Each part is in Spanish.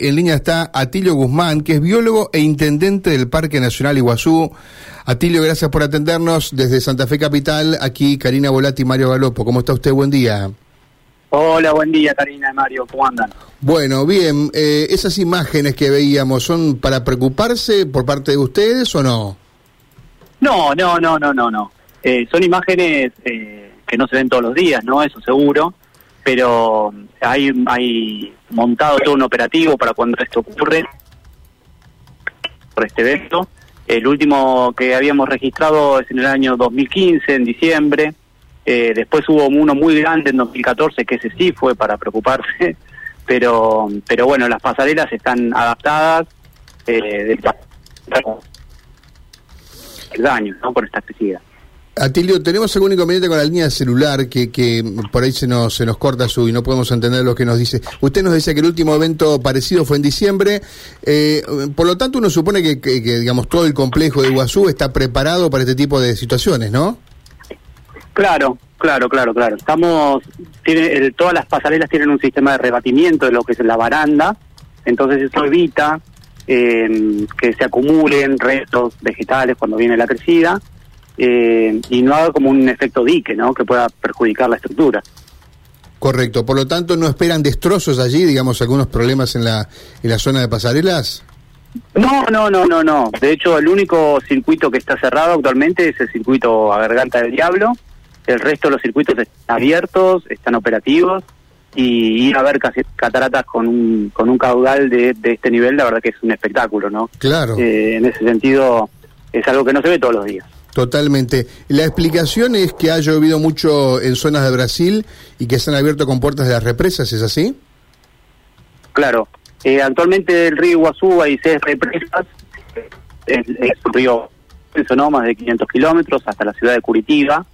En línea está Atilio Guzmán, que es biólogo e intendente del Parque Nacional Iguazú. Atilio, gracias por atendernos desde Santa Fe Capital. Aquí Karina Volati y Mario Galopo. ¿Cómo está usted? Buen día. Hola, buen día Karina y Mario. ¿Cómo andan? Bueno, bien. Eh, ¿Esas imágenes que veíamos son para preocuparse por parte de ustedes o no? No, no, no, no, no, no. Eh, son imágenes eh, que no se ven todos los días, ¿no? Eso seguro pero hay, montado todo un operativo para cuando esto ocurre, por este evento. El último que habíamos registrado es en el año 2015, en diciembre. Eh, después hubo uno muy grande en 2014, que ese sí fue para preocuparse. Pero, pero bueno, las pasarelas están adaptadas eh, el daño ¿no? por esta especie. Atilio, tenemos algún inconveniente con la línea celular que, que por ahí se nos, se nos corta su y no podemos entender lo que nos dice. Usted nos decía que el último evento parecido fue en diciembre, eh, por lo tanto uno supone que, que, digamos todo el complejo de Iguazú está preparado para este tipo de situaciones, ¿no? Claro, claro, claro, claro. Estamos, tiene, todas las pasarelas tienen un sistema de rebatimiento de lo que es la baranda, entonces eso evita eh, que se acumulen restos vegetales cuando viene la crecida eh, y no haga como un efecto dique, ¿no? Que pueda perjudicar la estructura. Correcto. Por lo tanto, ¿no esperan destrozos allí, digamos, algunos problemas en la, en la zona de pasarelas? No, no, no, no, no. De hecho, el único circuito que está cerrado actualmente es el circuito a Garganta del Diablo. El resto de los circuitos están abiertos, están operativos y ir a ver cataratas con un, con un caudal de, de este nivel, la verdad que es un espectáculo, ¿no? Claro. Eh, en ese sentido, es algo que no se ve todos los días. Totalmente. La explicación es que ha llovido mucho en zonas de Brasil y que se han abierto con puertas de las represas, ¿es así? Claro. Eh, actualmente el río Iguazú hay seis represas. Es, un río ¿no? más de 500 kilómetros hasta la ciudad de Curitiba.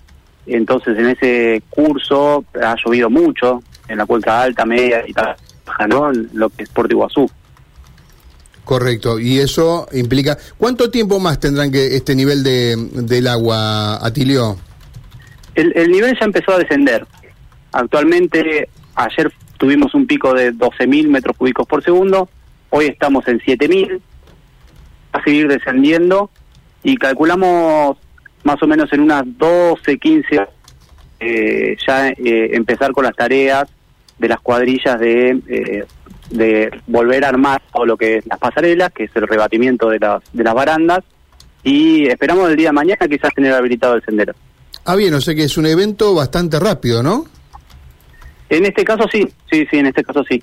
Entonces en ese curso ha llovido mucho en la cuenca alta, media y tal, ¿no? lo que es Puerto Iguazú. Correcto, y eso implica, ¿cuánto tiempo más tendrán que este nivel de, del agua, Atilio? El, el nivel ya empezó a descender. Actualmente, ayer tuvimos un pico de 12.000 metros cúbicos por segundo, hoy estamos en 7.000, va a seguir descendiendo y calculamos más o menos en unas 12, 15 eh, ya eh, empezar con las tareas de las cuadrillas de eh, de volver a armar todo lo que es las pasarelas, que es el rebatimiento de las, de las barandas, y esperamos el día de mañana quizás tener habilitado el sendero. Ah, bien, o sea que es un evento bastante rápido, ¿no? En este caso sí, sí, sí, en este caso sí.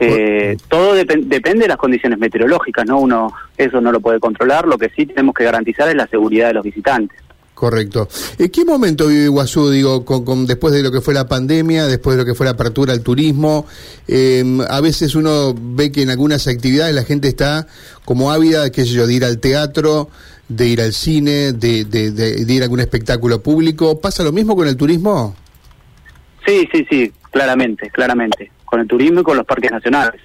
Eh, todo depende de las condiciones meteorológicas, ¿no? Uno eso no lo puede controlar, lo que sí tenemos que garantizar es la seguridad de los visitantes. Correcto. ¿En qué momento vive Iguazú, digo, con, después de lo que fue la pandemia, después de lo que fue la apertura al turismo? Em, a veces uno ve que en algunas actividades la gente está como ávida, qué sé yo, de ir al teatro, de ir al cine, de, de, ir a algún espectáculo público. ¿Pasa lo mismo con el turismo? Sí, sí, sí, claramente, claramente. Con el turismo y con los parques nacionales.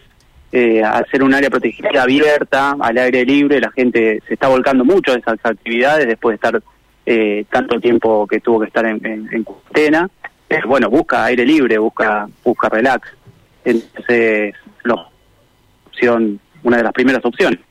Eh, ser un área protegida abierta, al aire libre, la gente se está volcando mucho a esas actividades después de estar eh, tanto tiempo que tuvo que estar en, en, cuarentena. Eh, bueno, busca aire libre, busca busca relax. Entonces, la opción, una de las primeras opciones.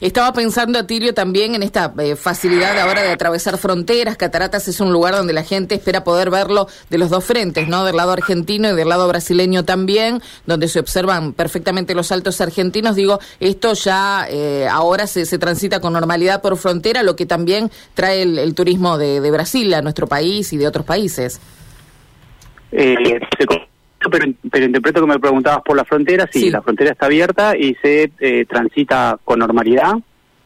Estaba pensando, Atilio, también en esta eh, facilidad ahora de atravesar fronteras. Cataratas es un lugar donde la gente espera poder verlo de los dos frentes, ¿no? Del lado argentino y del lado brasileño también, donde se observan perfectamente los altos argentinos. Digo, esto ya eh, ahora se, se, transita con normalidad por frontera, lo que también trae el, turismo de, Brasil a nuestro país y de otros países. Eh, pero, pero interpreto que me preguntabas por la frontera. Sí, la frontera está abierta y se eh, transita con normalidad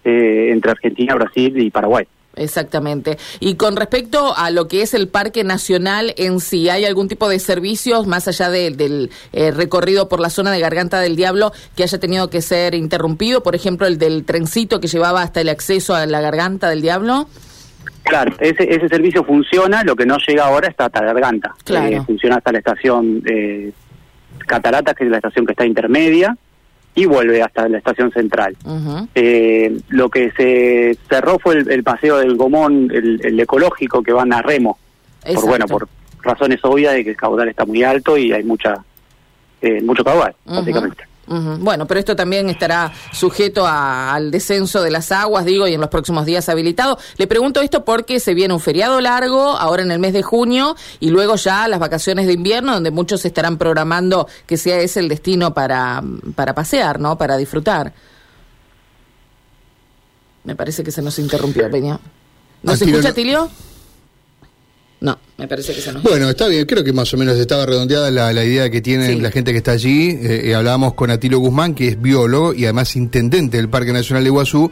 eh, entre Argentina, Brasil y Paraguay. Exactamente. Y con respecto a lo que es el Parque Nacional en sí, ¿hay algún tipo de servicios más allá del eh, recorrido por la zona de Garganta del Diablo que haya tenido que ser interrumpido? Por ejemplo, el del trencito que llevaba hasta el acceso a la Garganta del Diablo. Claro, ese, ese servicio funciona, lo que no llega ahora está hasta Garganta. Claro. Eh, funciona hasta la estación eh, Cataratas, que es la estación que está intermedia, y vuelve hasta la estación central. eh, lo que se cerró fue el, paseo del Gomón, el, ecológico, que van a remo. Por, bueno, por razones obvias de que el caudal está muy alto y hay mucha eh, mucho caudal, básicamente. Bueno, pero esto también estará sujeto a- al descenso de las aguas, digo, y en los próximos días habilitado. Le pregunto esto porque se viene un feriado largo, ahora en el mes de junio, y luego ya las vacaciones de invierno, donde muchos estarán programando que sea ese el destino para, para pasear, ¿no? Para disfrutar. Me parece que se nos interrumpió, Peña. ¿No se Tilio, escucha, no. Tilio? No, me parece que se nos... Bueno, está bien, creo que más o menos estaba redondeada la, la idea que tiene Sí. la gente que está allí. Eh, eh, hablábamos con Atilio Guzmán, que es biólogo y además intendente del Parque Nacional de Iguazú.